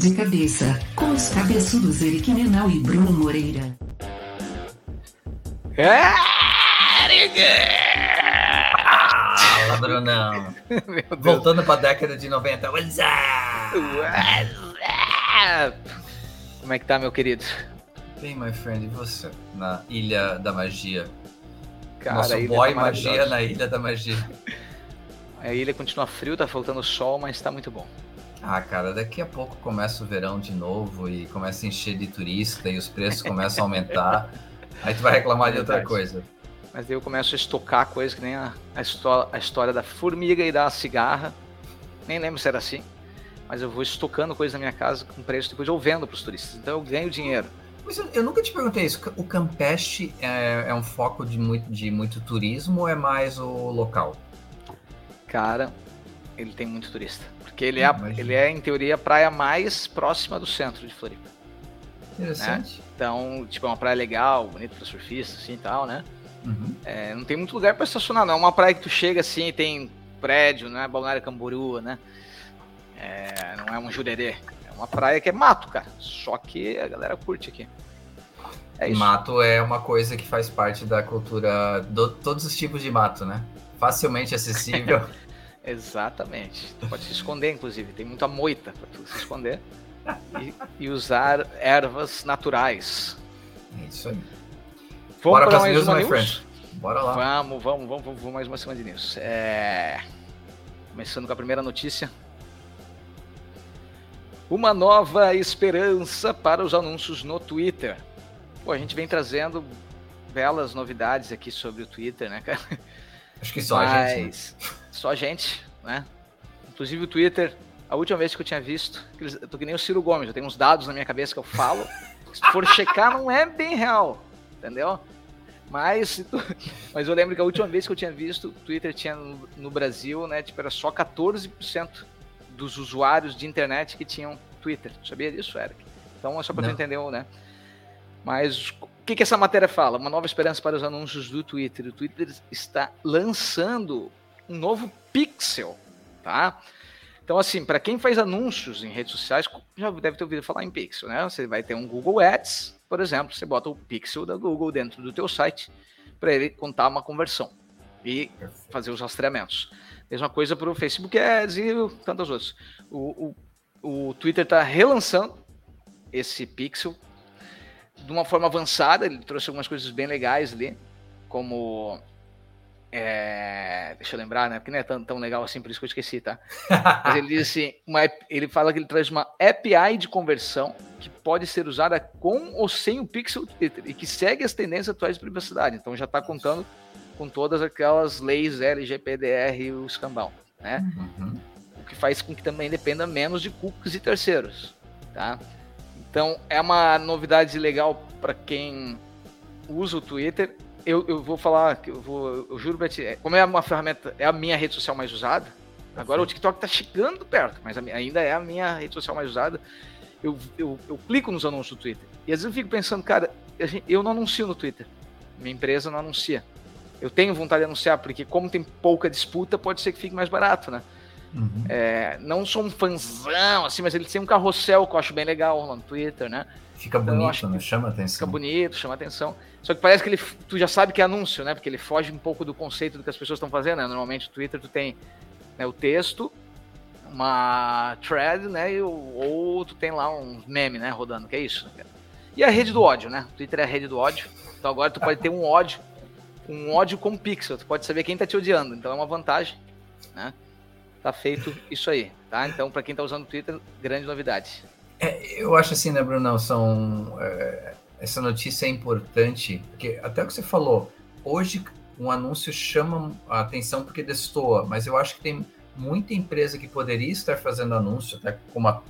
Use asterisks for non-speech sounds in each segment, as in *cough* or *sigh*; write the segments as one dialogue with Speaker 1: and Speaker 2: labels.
Speaker 1: De cabeça, com os cabeçudos Eric Menal e Bruno Moreira.
Speaker 2: Fala, Brunão. *laughs* Voltando pra década de 90. What's up?
Speaker 3: Como é que tá, meu querido?
Speaker 2: Bem, my friend, e você? Na Ilha da Magia.
Speaker 3: Cara,
Speaker 2: Nosso boy magia na Ilha da Magia.
Speaker 3: A ilha continua frio, tá faltando sol, mas tá muito bom.
Speaker 2: Ah, cara, daqui a pouco começa o verão de novo e começa a encher de turista e os preços começam a aumentar. *laughs* Aí tu vai reclamar de outra coisa.
Speaker 3: Mas daí eu começo a estocar coisas que nem a, a, histó- a história da formiga e da cigarra. Nem lembro se era assim. Mas eu vou estocando coisas na minha casa com preço, depois eu vendo para os turistas. Então eu ganho dinheiro.
Speaker 2: Mas eu, eu nunca te perguntei isso. O Campeche é, é um foco de muito, de muito turismo ou é mais o local?
Speaker 3: Cara, ele tem muito turista. Porque ele é, a- ele é em teoria, a praia mais próxima do centro de Floripa.
Speaker 2: Interessante.
Speaker 3: Então, tipo, é uma praia legal, bonita para surfista, assim e tal, né?
Speaker 2: Uhum.
Speaker 3: É, não tem muito lugar para estacionar, não. É uma praia que tu chega assim e tem prédio, né? Balneário Camboriú, né? É, não é um jurerê. É uma praia que é mato, cara. Só que a galera curte aqui. É isso.
Speaker 2: Mato é uma coisa que faz parte da cultura, de todos os tipos de mato, né? Facilmente *laughs* acessível.
Speaker 3: Exatamente. Tu pode se esconder, inclusive. Tem muita moita para tu se esconder. E, e usar ervas naturais.
Speaker 2: é isso aí.
Speaker 3: Vamos
Speaker 2: Bora
Speaker 3: para mais
Speaker 2: news,
Speaker 3: uma
Speaker 2: my
Speaker 3: news?
Speaker 2: friend. Bora lá.
Speaker 3: Vamos, vamos, vamos, vamos, vamos mais uma semana de news. É... Começando com a primeira notícia. Uma nova esperança para os anúncios no Twitter. Pô, a gente vem trazendo belas novidades aqui sobre o Twitter, né, cara?
Speaker 2: Acho que só a gente. né?
Speaker 3: Só gente, né? Inclusive o Twitter, a última vez que eu tinha visto, eu tô que nem o Ciro Gomes, eu tenho uns dados na minha cabeça que eu falo, *laughs* se for checar não é bem real, entendeu? Mas, tu- *laughs* mas eu lembro que a última vez que eu tinha visto, o Twitter tinha no, no Brasil, né, tipo, era só 14% dos usuários de internet que tinham Twitter. Tu sabia disso, Eric? Então é só pra tu
Speaker 2: Não.
Speaker 3: entender, né? Mas o que, que essa matéria fala? Uma nova esperança para os anúncios do Twitter. O Twitter está lançando um novo pixel, tá? Então, assim, para quem faz anúncios em redes sociais, já deve ter ouvido falar em pixel, né? Você vai ter um Google Ads, por exemplo, você bota o pixel da Google dentro do teu site para ele contar uma conversão e fazer os rastreamentos. Mesma coisa para o Facebook Ads e tantas outras. O, o, o Twitter está relançando esse pixel de uma forma avançada, ele trouxe algumas coisas bem legais ali, como. É, deixa eu lembrar, né? Porque não é tão, tão legal assim, por isso que eu esqueci, tá? *laughs* Mas ele diz assim: uma ele fala que ele traz uma API de conversão que pode ser usada com ou sem o Pixel Twitter e que segue as tendências atuais de privacidade. Então já está contando com todas aquelas leis LGPDR e o escambau, né?
Speaker 2: Uhum.
Speaker 3: o que faz com que também dependa menos de cookies e terceiros, tá? Então é uma novidade legal para quem usa o Twitter. Eu, eu vou falar, eu vou, eu juro pra ti, é- como é uma ferramenta, é a minha rede social mais usada. Agora o TikTok tá chegando perto, mas ainda é a minha rede social mais usada. Eu, eu, eu clico nos anúncios do Twitter e às vezes eu fico pensando, cara, eu não anuncio no Twitter, minha empresa não anuncia. Eu tenho vontade de anunciar porque como tem pouca disputa, pode ser que fique mais barato, né?
Speaker 2: Uhum.
Speaker 3: É, não sou um fãzão, assim, mas ele tem um carrossel que eu acho bem legal lá no Twitter, né?
Speaker 2: Fica
Speaker 3: eu
Speaker 2: bonito,
Speaker 3: acho
Speaker 2: né? Chama
Speaker 3: Fica
Speaker 2: atenção.
Speaker 3: bonito, chama atenção. Só que parece que ele, tu já sabe que é anúncio, né? Porque ele foge um pouco do conceito do que as pessoas estão fazendo, né? Normalmente o Twitter tu tem né, o texto, uma thread, né? E, ou tu tem lá um meme, né? Rodando, que é isso. né? E a rede do ódio, né? Twitter é a rede do ódio. Então agora tu pode ter um ódio, um ódio com pixel. Tu pode saber quem tá te odiando. Então é uma vantagem, né? Tá feito isso aí, tá? Então para quem tá usando o Twitter, grande novidade.
Speaker 2: É, eu acho assim, né, Brunão? São, é, essa notícia é importante, porque até o que você falou, hoje um anúncio chama a atenção porque destoa, mas eu acho que tem muita empresa que poderia estar fazendo anúncio, até como a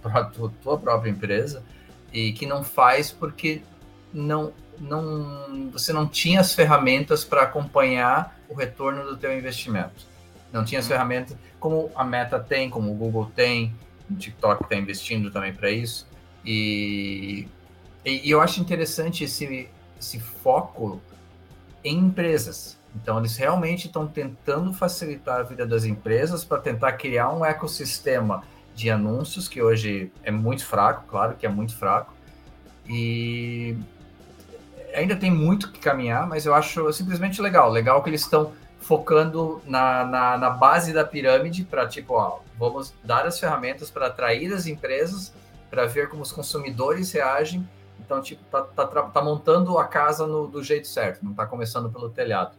Speaker 2: tua própria empresa, e que não faz porque não, não, você não tinha as ferramentas para acompanhar o retorno do teu investimento. Não tinha as
Speaker 3: Uhum.
Speaker 2: ferramentas como a Meta tem, como o Google tem, o TikTok está investindo também para isso. E, e, e eu acho interessante esse, esse foco em empresas. Então, eles realmente estão tentando facilitar a vida das empresas para tentar criar um ecossistema de anúncios, que hoje é muito fraco, claro que é muito fraco. E ainda tem muito que caminhar, mas eu acho simplesmente legal. Legal que eles estão focando na, na, na, base da pirâmide para, tipo, ó, vamos dar as ferramentas para atrair as empresas, para ver como os consumidores reagem. Então, tipo, tá, tá, tá montando a casa no, do jeito certo, não tá começando pelo telhado.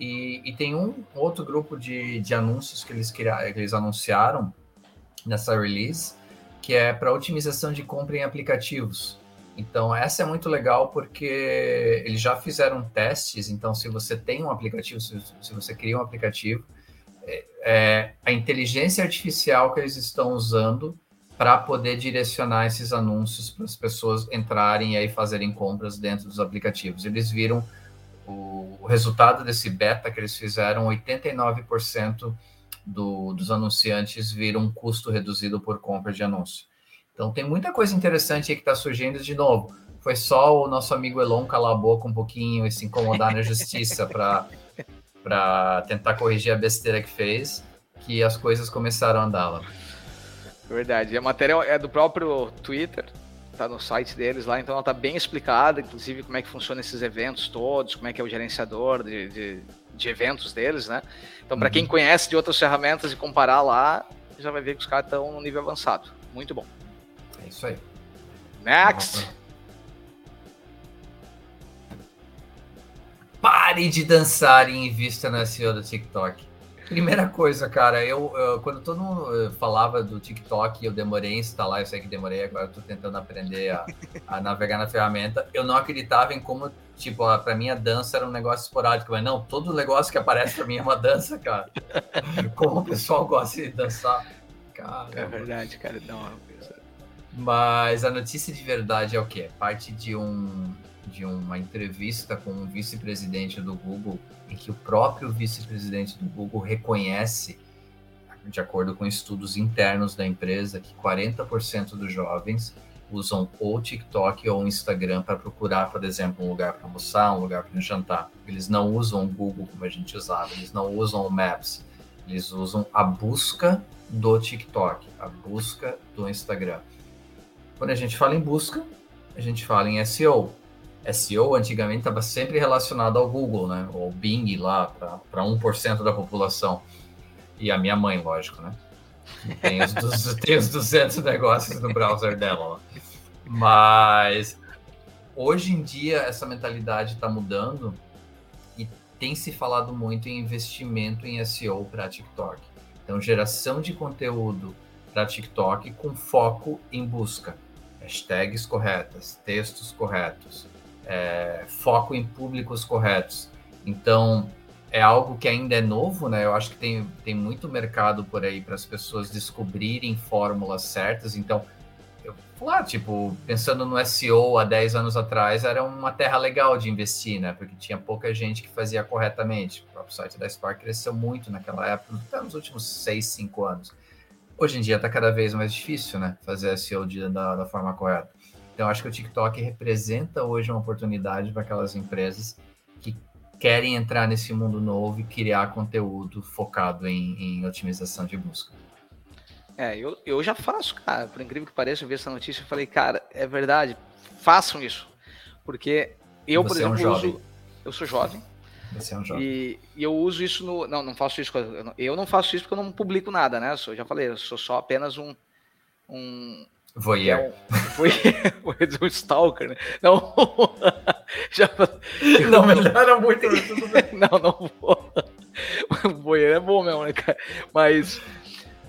Speaker 2: E, e tem um outro grupo de, de anúncios que eles, que eles anunciaram nessa release, que é para otimização de compra em aplicativos. Então, essa é muito legal porque eles já fizeram testes. Então, se você tem um aplicativo, se, se você cria um aplicativo, é, é, a inteligência artificial que eles estão usando para poder direcionar esses anúncios para as pessoas entrarem e aí fazerem compras dentro dos aplicativos. Eles viram o, o resultado desse beta que eles fizeram, 89% do, dos anunciantes viram um custo reduzido por compra de anúncio. Então tem muita coisa interessante aí que está surgindo de novo. Foi só o nosso amigo Elon calar a boca um pouquinho e se incomodar na justiça para tentar corrigir a besteira que fez, que as coisas começaram a andar lá.
Speaker 3: Verdade. E a matéria é do próprio Twitter, tá no site deles lá, então ela tá bem explicada, inclusive como é que funciona esses eventos todos, como é que é o gerenciador de, de, de eventos deles, né? Então, para uhum. quem conhece de outras ferramentas e comparar lá, já vai ver que os caras estão no nível avançado. Muito bom.
Speaker 2: É isso aí.
Speaker 3: Next!
Speaker 2: Pare de dançar e invista na SEO do TikTok. Primeira coisa, cara, eu, eu, quando todo mundo falava do TikTok, eu demorei a instalar, eu sei que demorei, agora eu tô tentando aprender a, a navegar na ferramenta. Eu não acreditava em como, tipo, para mim a dança era um negócio esporádico, mas não, todo negócio que aparece para mim é uma dança, cara. *laughs* Como o pessoal gosta de dançar.
Speaker 3: Cara, é verdade, cara, não.
Speaker 2: Mas a notícia de verdade é o quê? Parte de um de uma entrevista com um vice-presidente do Google, em que o próprio vice-presidente do Google reconhece, de acordo com estudos internos da empresa, que 40% dos jovens usam ou TikTok ou Instagram para procurar, por exemplo, um lugar para almoçar, um lugar para jantar. Eles não usam o Google como a gente usava, eles não usam o Maps, eles usam a busca do TikTok, a busca do Instagram. Quando a gente fala em busca, a gente fala em SEO. SEO antigamente estava sempre relacionado ao Google, né? Ou Bing lá, para 1% da população. E a minha mãe, lógico, né? Tem os, *laughs* tem os 200 negócios no browser dela lá. Mas hoje em dia essa mentalidade está mudando e tem se falado muito em investimento em SEO para TikTok. Então, geração de conteúdo para TikTok com foco em busca. Hashtags corretas, textos corretos, é, foco em públicos corretos. Então, é algo que ainda é novo, né? Eu acho que tem, tem muito mercado por aí para as pessoas descobrirem fórmulas certas. Então, eu, lá, tipo, pensando no SEO há 10 anos atrás, era uma terra legal de investir, né? Porque tinha pouca gente que fazia corretamente. O próprio site da Spark cresceu muito naquela época, até nos últimos 6, 5 anos. Hoje em dia está cada vez mais difícil, né? Fazer SEO de, da, da forma correta. Então, acho que o TikTok representa hoje uma oportunidade para aquelas empresas que querem entrar nesse mundo novo e criar conteúdo focado em, em otimização de busca.
Speaker 3: É, eu, eu já faço, cara. Por incrível que pareça, eu vi essa notícia e falei, cara, é verdade, façam isso. Porque eu, Você por exemplo, é um uso. Eu sou jovem.
Speaker 2: Você é um jovem.
Speaker 3: E, e, eu uso isso no. Não, não faço isso. Eu não, eu não faço isso porque eu não publico nada, né? Eu sou, já falei, eu sou só apenas um, um,
Speaker 2: Voyeur. É
Speaker 3: um, *laughs* um stalker, né? Não, *laughs*
Speaker 2: já, não melhora muito. *laughs*
Speaker 3: não, não vou. O voyeur é bom mesmo, né, cara? Mas,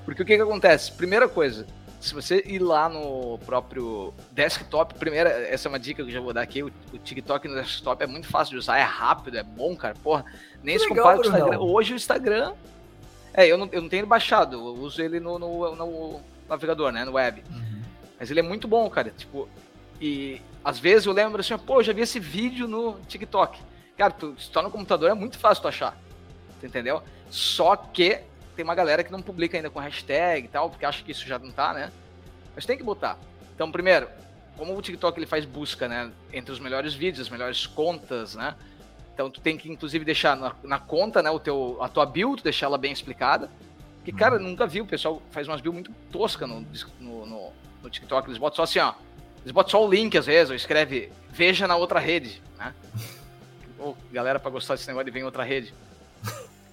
Speaker 3: porque o que que acontece? Primeira coisa, se você ir lá no próprio desktop, primeira, essa é uma dica que eu já vou dar aqui, o, o TikTok no desktop é muito fácil de usar, é rápido, é bom, cara, porra, nem que se compara com o Instagram. Hoje o Instagram, é, eu não, eu não tenho ele baixado, eu uso ele no, no, no navegador, né, no web. Uhum. Mas ele é muito bom, cara. Tipo, e às vezes eu lembro assim, pô, já vi esse vídeo no TikTok. Cara, tu, se tu tá no computador é muito fácil tu achar. Entendeu? Só que tem uma galera que não publica ainda com hashtag e tal, porque acha que isso já não tá, né? Mas tem que botar. Então, primeiro, como o TikTok ele faz busca, né? Entre os melhores vídeos, as melhores contas, né? Então tu tem que inclusive deixar na, na conta, né, o teu, a tua build, deixar ela bem explicada Porque, cara, nunca vi, o pessoal faz umas builds muito toscas no, no, no, no, TikTok. Eles botam só assim, ó. Eles botam só o link às vezes, ou escreve veja na outra rede, né? *laughs* Ou, galera, pra gostar desse negócio de ver em outra rede.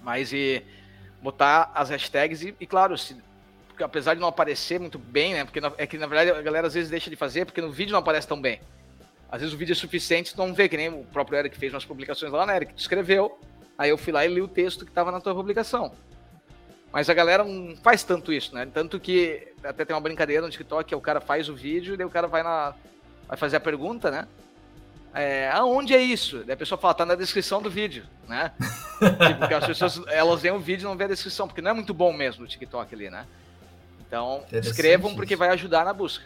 Speaker 3: Mas e botar as hashtags e, e claro, se, apesar de não aparecer muito bem, né? Porque é que na verdade a galera às vezes deixa de fazer porque no vídeo não aparece tão bem. Às vezes o vídeo é suficiente, tu não vê, que nem o próprio Eric fez umas publicações lá, né, Eric? Tu escreveu, aí eu fui lá e li o texto que estava na tua publicação. Mas a galera não faz tanto isso, né? Tanto que até tem uma brincadeira no TikTok que o cara faz o vídeo e daí o cara vai na. vai fazer a pergunta, né? É, aonde é isso? Daí a pessoa fala, tá na descrição do vídeo, né? *laughs* tipo, porque as pessoas elas veem o vídeo e não vê a descrição, porque não é muito bom mesmo o TikTok ali, né? Então, escrevam porque vai ajudar na busca,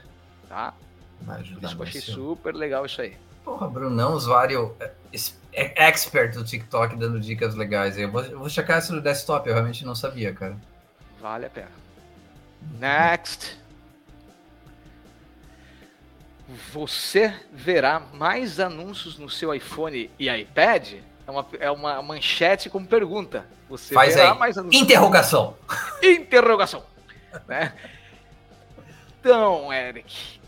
Speaker 3: tá? Vai ajudar. Isso eu achei super legal isso aí.
Speaker 2: Porra, Brunão, usuário é, é, expert do TikTok dando dicas legais. Eu vou, eu vou checar isso no desktop, eu realmente não sabia, cara.
Speaker 3: Vale a pena. Next. Você verá mais anúncios no seu iPhone e iPad? É uma, é uma manchete com pergunta. Você
Speaker 2: Faz verá aí. mais anúncios. Interrogação.
Speaker 3: Interrogação. *laughs* né? Então, Eric,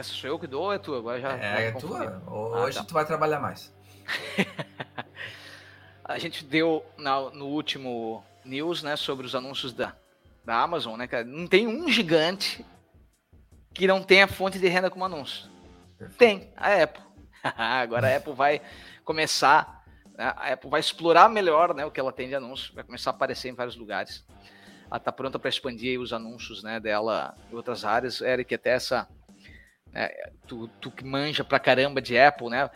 Speaker 3: essa sou eu que dou ou é tua? Agora já.
Speaker 2: É, é tua. Hoje ah, tá. tu vai trabalhar mais. *laughs*
Speaker 3: a gente deu na, no último news, né, sobre os anúncios da, da Amazon, né, cara? Não tem um gigante que não tenha fonte de renda como anúncio. Perfeito. Tem, a Apple. *laughs* Agora a Apple vai começar, né, a Apple vai explorar melhor, né, o que ela tem de anúncio, vai começar a aparecer em vários lugares. Ela está pronta para expandir os anúncios, né, dela em outras áreas. Eric, até essa é, tu, tu, que manja pra caramba de Apple, né?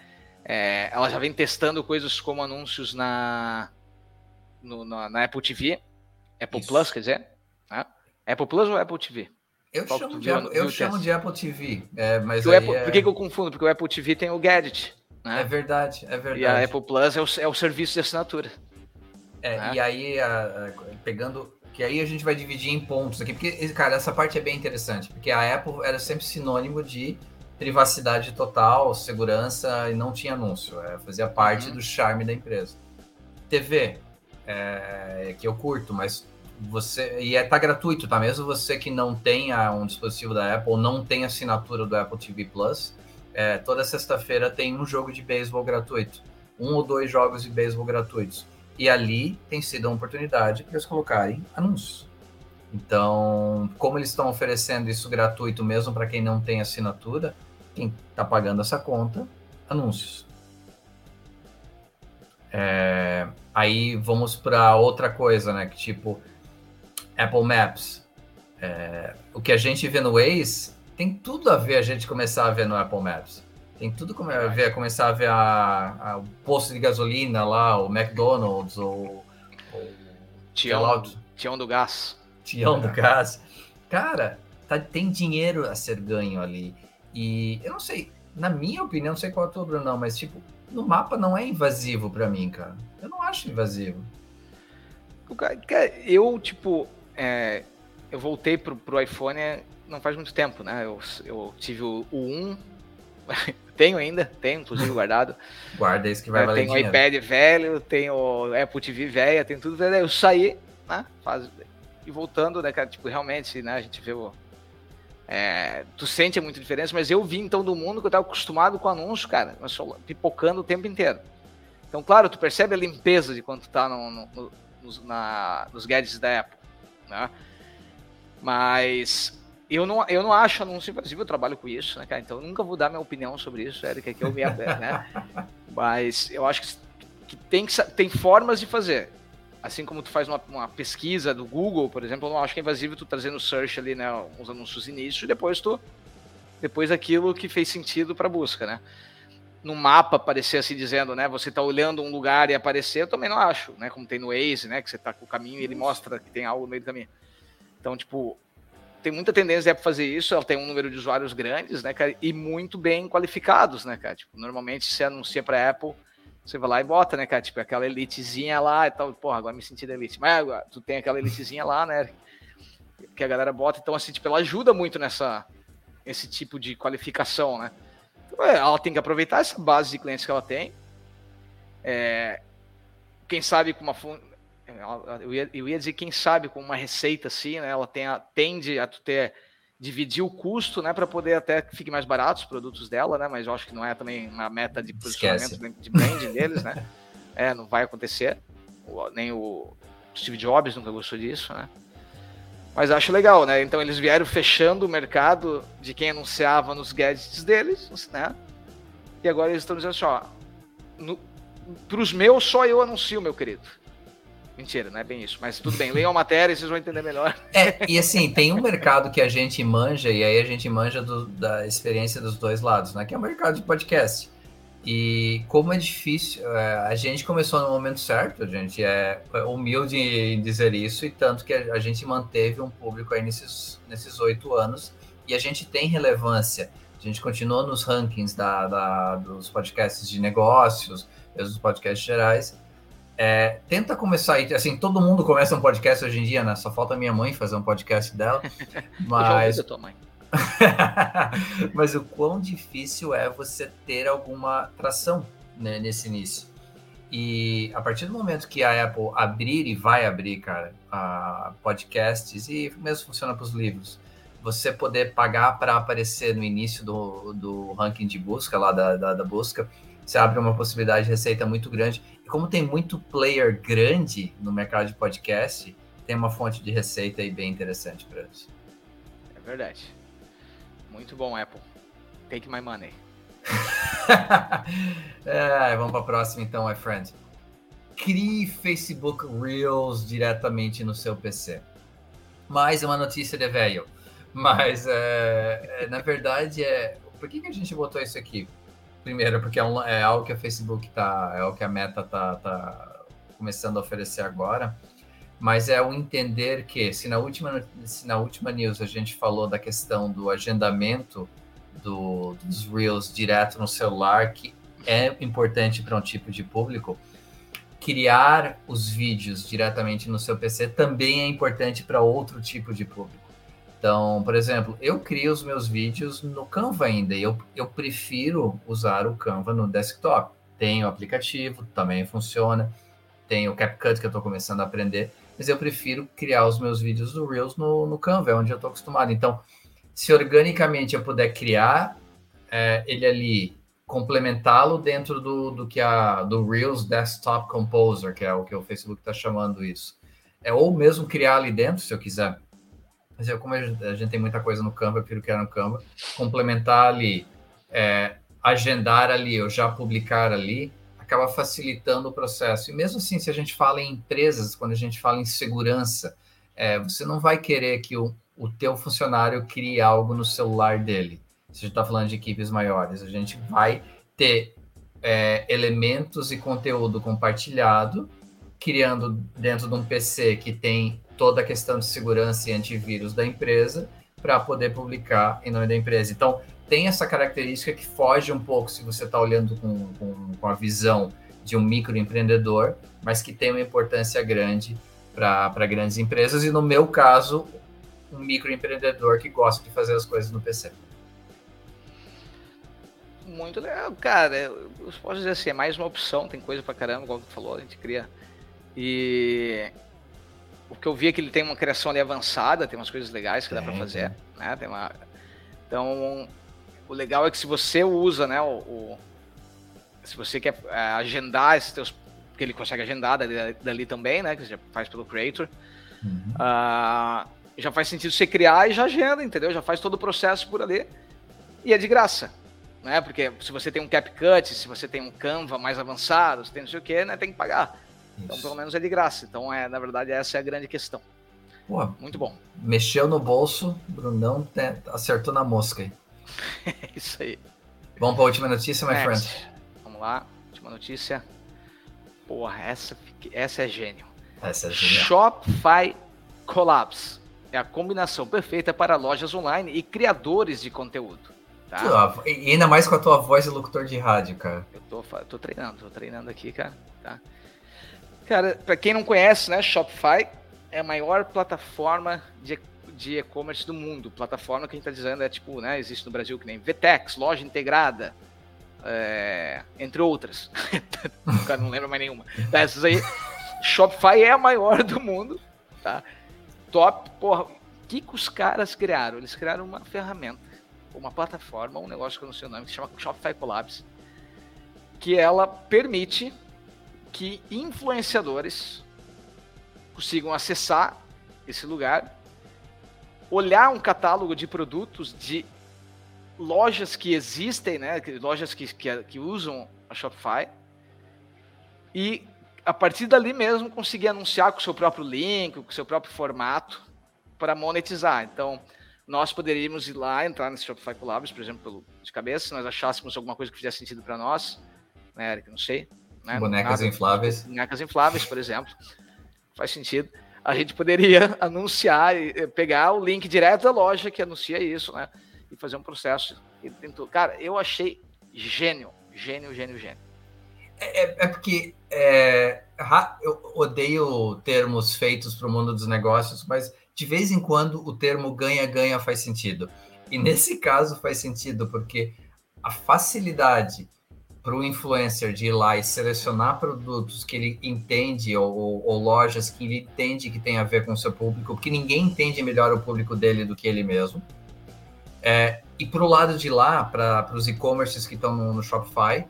Speaker 3: É, ela já vem testando coisas como anúncios na, no, na, na, Apple TV, Apple Isso. Plus, quer dizer? Né? Apple Plus ou Apple TV?
Speaker 2: Eu Qual chamo, de, viu, eu chamo de Apple TV, é, mas
Speaker 3: Apple,
Speaker 2: é...
Speaker 3: Por que, que, eu confundo? Porque o Apple TV tem o Gadget. Né?
Speaker 2: É verdade, é verdade.
Speaker 3: E a Apple Plus é o, é o serviço de assinatura.
Speaker 2: É, né? E aí, a, a, pegando que aí a gente vai dividir em pontos aqui, porque, cara, essa parte é bem interessante, porque a Apple era sempre sinônimo de privacidade total, segurança e não tinha anúncio, é, fazia parte uhum. do charme da empresa. TV, é, que eu curto, mas você e é tá gratuito, tá? Mesmo você que não tenha um dispositivo da Apple, não tem assinatura do Apple TV Plus, é, toda sexta-feira tem um jogo de beisebol gratuito, um ou dois jogos de beisebol gratuitos. E ali tem sido uma oportunidade para eles colocarem anúncios. Então, como eles estão oferecendo isso gratuito mesmo para quem não tem assinatura, quem está pagando essa conta, anúncios. É, aí vamos para outra coisa, né? Que tipo Apple Maps. É, o que a gente vê no Waze tem tudo a ver a gente começar a ver no Apple Maps. Tem tudo como a ver, começar a ver a, a, o posto de gasolina lá, o McDonald's, ou.
Speaker 3: ou Tião, Tião do Gás.
Speaker 2: Tião do Gás. Cara, tá, tem dinheiro a ser ganho ali. E eu não sei, na minha opinião, não sei qual é a tua, Bruno, mas tipo, no mapa não é invasivo para mim, cara. Eu não acho invasivo.
Speaker 3: Eu, tipo, é, eu voltei pro, pro iPhone não faz muito tempo, né? Eu, eu tive o, o 1 *laughs* tenho ainda, tenho inclusive *laughs* guardado.
Speaker 2: Guarda isso que vai valer
Speaker 3: Tenho o iPad velho, tenho o Apple TV velha, tem tudo velho. Eu saí, né? Faz... E voltando, né, cara? Tipo, realmente, né? A gente vê o. É, tu sente muita diferença, mas eu vi então do mundo que eu tava acostumado com anúncio, cara, mas só pipocando o tempo inteiro. Então, claro, tu percebe a limpeza de quando tu tá no, no, no, nos, na, nos gadgets da Apple, né? Mas eu não, eu não acho anúncio invasivo, eu trabalho com isso, né, cara? Então eu nunca vou dar minha opinião sobre isso, Eric, que eu me né? *laughs* Mas eu acho que, que, tem, que tem formas de fazer. Assim como tu faz uma, uma, pesquisa do Google, por exemplo, eu não acho que é invasivo tu trazendo search ali, né? Uns anúncios início e depois tu. Depois aquilo que fez sentido para busca, né? No mapa aparecer assim dizendo, né? Você tá olhando um lugar e aparecer, eu também não acho, né? Como tem no Waze, né? Que você tá com o caminho e ele mostra que tem algo no meio do caminho. Então, tipo, tem muita tendência para fazer isso, ela tem um número de usuários grandes, né, cara, e muito bem qualificados, né, cara? Tipo, normalmente se anuncia para Apple, você vai lá e bota, né, cara? Tipo, aquela elitezinha lá e tal. Porra, agora me senti da elite. Mas agora, tu tem aquela elitezinha lá, né? Que a galera bota. Então, assim, tipo, ela ajuda muito nessa esse tipo de qualificação, né? Então, ela tem que aproveitar essa base de clientes que ela tem. É, quem sabe com uma eu ia, eu ia dizer, quem sabe, com uma receita assim, né? Ela tem a, tende a ter dividir o custo, né, para poder até que fique mais barato os produtos dela, né? Mas eu acho que não é também uma meta de posicionamento Esquece. de branding deles, né? *laughs* É, não vai acontecer. Nem o Steve Jobs nunca gostou disso, né? Mas acho legal, né? Então eles vieram fechando o mercado de quem anunciava nos gadgets deles, né? E agora eles estão dizendo assim, ó, para os meus só eu anuncio, meu querido. Mentira, não é bem isso, mas tudo bem, leiam a matéria e vocês vão entender melhor.
Speaker 2: É, e assim, tem um mercado que a gente manja, e aí a gente manja do, da experiência dos dois lados, né? Que é o mercado de podcast. E como é difícil, é, a gente começou no momento certo, a gente é humilde em dizer isso, e tanto que a, gente manteve um público aí nesses oito anos, e a gente tem relevância. A gente continua nos rankings da, da dos podcasts de negócios, dos podcasts gerais, é, tenta começar aí, assim, todo mundo começa um podcast hoje em dia, né? Só falta minha mãe fazer um podcast dela. *laughs* Mas. Eu tua mãe. *laughs* mas o quão difícil é você ter alguma tração né, nesse início. E a partir do momento que a Apple abrir e vai abrir, cara, podcasts e mesmo funciona para os livros, você poder pagar para aparecer no início do, do ranking de busca, lá da, da, da busca, você abre uma possibilidade de receita muito grande. Como tem muito player grande no mercado de podcast, tem uma fonte de receita aí bem interessante para eles.
Speaker 3: É verdade. Muito bom, Apple. Take my money. *laughs*
Speaker 2: é, vamos para a próxima então, my friend. Crie Facebook Reels diretamente no seu PC. Mais uma notícia de velho. Mas, é, é, na verdade, é... por que, que a gente botou isso aqui? Primeiro, porque é, um, é algo que a Facebook tá, é o que a Meta tá, tá começando a oferecer agora. Mas é o entender que, se na última, se na última news a gente falou da questão do agendamento do, dos Reels direto no celular, que é importante para um tipo de público, criar os vídeos diretamente no seu PC também é importante para outro tipo de público. Então, por exemplo, eu crio os meus vídeos no Canva ainda, e eu, eu prefiro usar o Canva no desktop. Tem o aplicativo, também funciona, tem o CapCut que eu estou começando a aprender, mas eu prefiro criar os meus vídeos do Reels no, no Canva, é onde eu estou acostumado. Então, se organicamente eu puder criar é, ele ali, complementá-lo dentro do, do que a do Reels Desktop Composer, que é o que o Facebook está chamando isso, é ou mesmo criar ali dentro, se eu quiser mas como a gente, tem muita coisa no Canva, eu prefiro criar no Canva. Complementar ali, é, agendar ali, ou já publicar ali, acaba facilitando o processo. E mesmo assim, se a gente fala em empresas, quando a gente fala em segurança, é, você não vai querer que o, o teu funcionário crie algo no celular dele. Se a gente está falando de equipes maiores, a gente vai ter é, elementos e conteúdo compartilhado, criando dentro de um PC que tem toda a questão de segurança e antivírus da empresa para poder publicar em nome da empresa. Então, tem essa característica que foge um pouco se você está olhando com, com, com, a visão de um microempreendedor, mas que tem uma importância grande para grandes empresas, e no meu caso, um microempreendedor que gosta de fazer as coisas no PC.
Speaker 3: Muito legal, cara. Eu posso dizer assim, é mais uma opção, tem coisa para caramba, igual tu falou, a gente cria. E o que eu vi é que ele tem uma criação ali avançada, tem umas coisas legais que dá para fazer, né? Tem uma... Então, o legal é que se você usa, né, o, o... se você quer é, agendar esses teus, que ele consegue agendar dali, dali também, né, que você já faz pelo Creator, uhum. uh, já faz sentido você criar e já agenda, entendeu? Já faz todo o processo por ali e é de graça, né? Porque se você tem um CapCut, se você tem um Canva mais avançado, se tem não sei o que, né, tem que pagar. Então, pelo menos é de graça. Então, é, na verdade, essa é a grande questão. Pô,
Speaker 2: Muito bom. Mexeu no bolso, Brunão né, acertou na mosca aí. *laughs*
Speaker 3: Isso aí.
Speaker 2: Vamos para a última notícia, my Next. friend.
Speaker 3: Vamos lá, última notícia. Porra, essa, essa é gênio.
Speaker 2: Essa é genial.
Speaker 3: Shopify Collabs é a combinação perfeita para lojas online e criadores de conteúdo.
Speaker 2: Tá? E ainda mais com a tua voz de locutor de rádio, cara.
Speaker 3: Eu tô, tô treinando, tô treinando aqui, cara. Tá? Cara, para quem não conhece, né, Shopify é a maior plataforma de e-commerce do mundo. Plataforma que a gente está dizendo é tipo, né, existe no Brasil que nem Vtex, loja integrada, é, entre outras. o *laughs* cara não lembra mais nenhuma. Dessas aí, Shopify é a maior do mundo, tá? Top, porra. O que, que os caras criaram? Eles criaram uma ferramenta, uma plataforma, um negócio que eu não sei o nome, que se chama Shopify Collabs, que ela permite que influenciadores consigam acessar esse lugar, olhar um catálogo de produtos de lojas que existem, né, lojas que, que, que usam a Shopify, e a partir dali mesmo conseguir anunciar com o seu próprio link, com o seu próprio formato, para monetizar. Então, nós poderíamos ir lá, entrar nesse Shopify Collabs, por exemplo, de cabeça, se nós achássemos alguma coisa que fizesse sentido para nós, né, Eric, não sei. Né,
Speaker 2: bonecas nada, infláveis.
Speaker 3: Bonecas infláveis, por exemplo. Faz sentido. A gente poderia *laughs* anunciar, pegar o link direto da loja que anuncia isso, né? E fazer um processo. Cara, eu achei gênio, gênio, gênio, gênio.
Speaker 2: É, é, é porque é, eu odeio termos feitos para o mundo dos negócios, mas de vez em quando o termo ganha-ganha faz sentido. E nesse caso faz sentido, porque a facilidade para o influencer de ir lá e selecionar produtos que ele entende ou, ou, ou, lojas que ele entende que tem a ver com o seu público, porque ninguém entende melhor o público dele do que ele mesmo. É, e para o lado de lá, para os e-commerces que estão no, no, Shopify,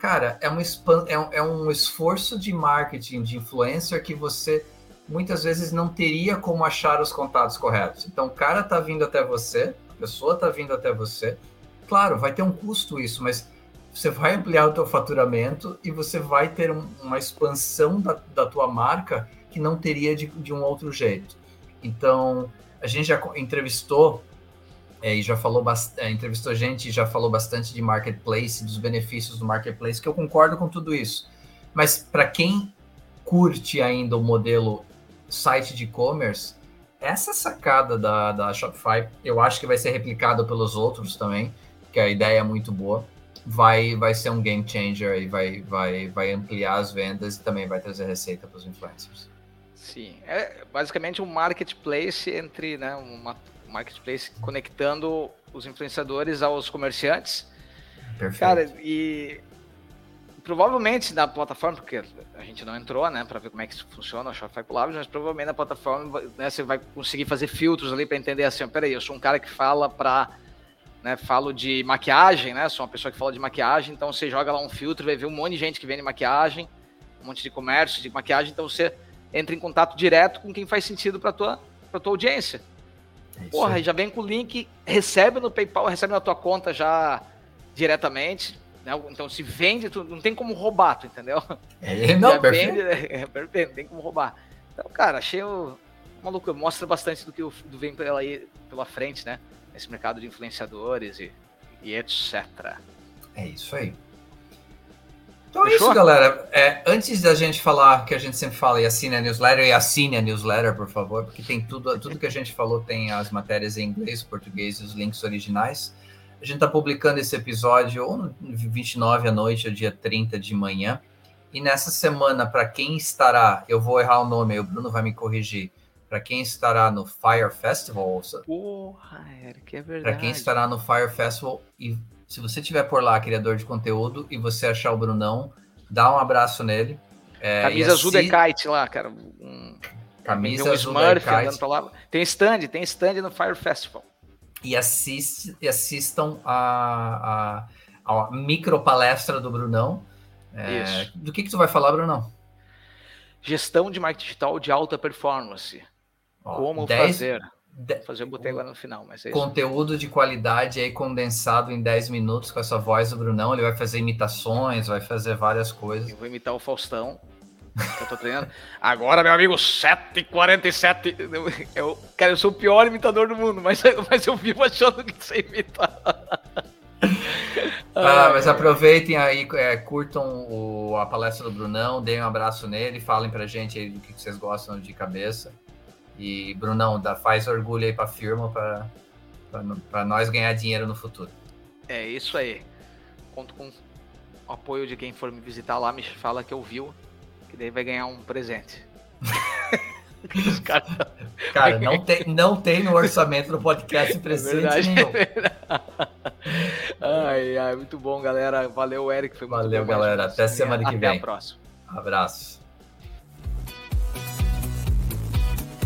Speaker 2: cara, é um, é, um, é um esforço de marketing, de influencer que você muitas vezes não teria como achar os contatos corretos. Então, o cara tá vindo até você, a pessoa tá vindo até você. Claro, vai ter um custo isso, mas você vai ampliar o teu faturamento e você vai ter um, uma expansão da, da tua marca que não teria de, de um outro jeito. Então, a gente já entrevistou é, e já falou é, entrevistou gente e já falou bastante de marketplace, dos benefícios do marketplace, que eu concordo com tudo isso. Mas para quem curte ainda o modelo site de e-commerce, essa sacada da, da Shopify, eu acho que vai ser replicada pelos outros também, que a ideia é muito boa vai, vai ser um game changer e vai, vai, vai ampliar as vendas e também vai trazer receita para os influencers.
Speaker 3: Sim, é basicamente um marketplace entre, né, uma um marketplace conectando os influenciadores aos comerciantes. Perfeito. Cara, e provavelmente na plataforma, porque a gente não entrou, né, para ver como é que isso funciona, o Shopify Collabs, mas provavelmente na plataforma né, você vai conseguir fazer filtros ali para entender assim, peraí, eu sou um cara que fala para né, falo de maquiagem, né? Sou uma pessoa que fala de maquiagem, então você joga lá um filtro, vai ver um monte de gente que vende maquiagem, um monte de comércio de maquiagem, então você entra em contato direto com quem faz sentido para tua para tua audiência. É Porra, já vem com o link, recebe no PayPal, recebe na tua conta já diretamente. Né? Então se vende, tu, não tem como roubar, tu entendeu?
Speaker 2: É, não, perfeito. Vende, *laughs*
Speaker 3: é, perfeito, não tem como roubar. Então, cara, achei o, maluco, mostra bastante do que o, do vem pela, aí, pela frente, né? Nesse mercado de influenciadores e, e etc.
Speaker 2: É isso aí. Então Fechou? é isso, galera. É, antes da gente falar que a gente sempre fala e assine a newsletter, e assine a newsletter, por favor, porque tem tudo, tudo que a gente falou tem as matérias em inglês, português e os links originais. A gente está publicando esse episódio ou no 29 à noite, ou dia 30 de manhã. E nessa semana, para quem estará, eu vou errar o nome, o Bruno vai me corrigir para quem estará no Fire Festival.
Speaker 3: Porra, Eric, é verdade.
Speaker 2: Para quem estará no Fire Festival e se você tiver por lá, criador de conteúdo, e você achar o Brunão, dá um abraço nele.
Speaker 3: É, Camisa azul de kite lá, cara. Um,
Speaker 2: Camisa um azul Smurf
Speaker 3: andando pra lá. Tem stand, tem stand no Fire Festival.
Speaker 2: E, assiste, e assistam a, a, a micro palestra do Brunão. É, do que, que tu vai falar, Brunão?
Speaker 3: Gestão de marketing digital de alta performance. Como fazer? De... Fazer eu botei lá no final, mas é
Speaker 2: Conteúdo isso. de qualidade aí condensado em 10 minutos com essa voz do Brunão. Ele vai fazer imitações, vai fazer várias coisas.
Speaker 3: Eu vou imitar o Faustão. que eu tô treinando. Agora, meu amigo, 7h47. Eu, cara, eu sou o pior imitador do mundo, mas, mas eu vivo achando que sei imitar.
Speaker 2: Ah, mas aproveitem aí, é, curtam o, a palestra do Brunão, deem um abraço nele, falem pra gente aí do que vocês gostam de cabeça. E, Brunão, dá, faz orgulho aí pra firma pra, pra, pra nós ganhar dinheiro no futuro.
Speaker 3: É isso aí. Conto com o apoio de quem for me visitar lá, me fala que ouviu, que daí vai ganhar um presente.
Speaker 2: cara, *laughs* *laughs* cara não, tem, não tem no orçamento do podcast é presente é nenhum. *laughs*
Speaker 3: ai, ai, muito bom, galera. Valeu, Eric. Foi
Speaker 2: Valeu, galera. Até semana que vem.
Speaker 3: Até a próxima.
Speaker 2: Abraço.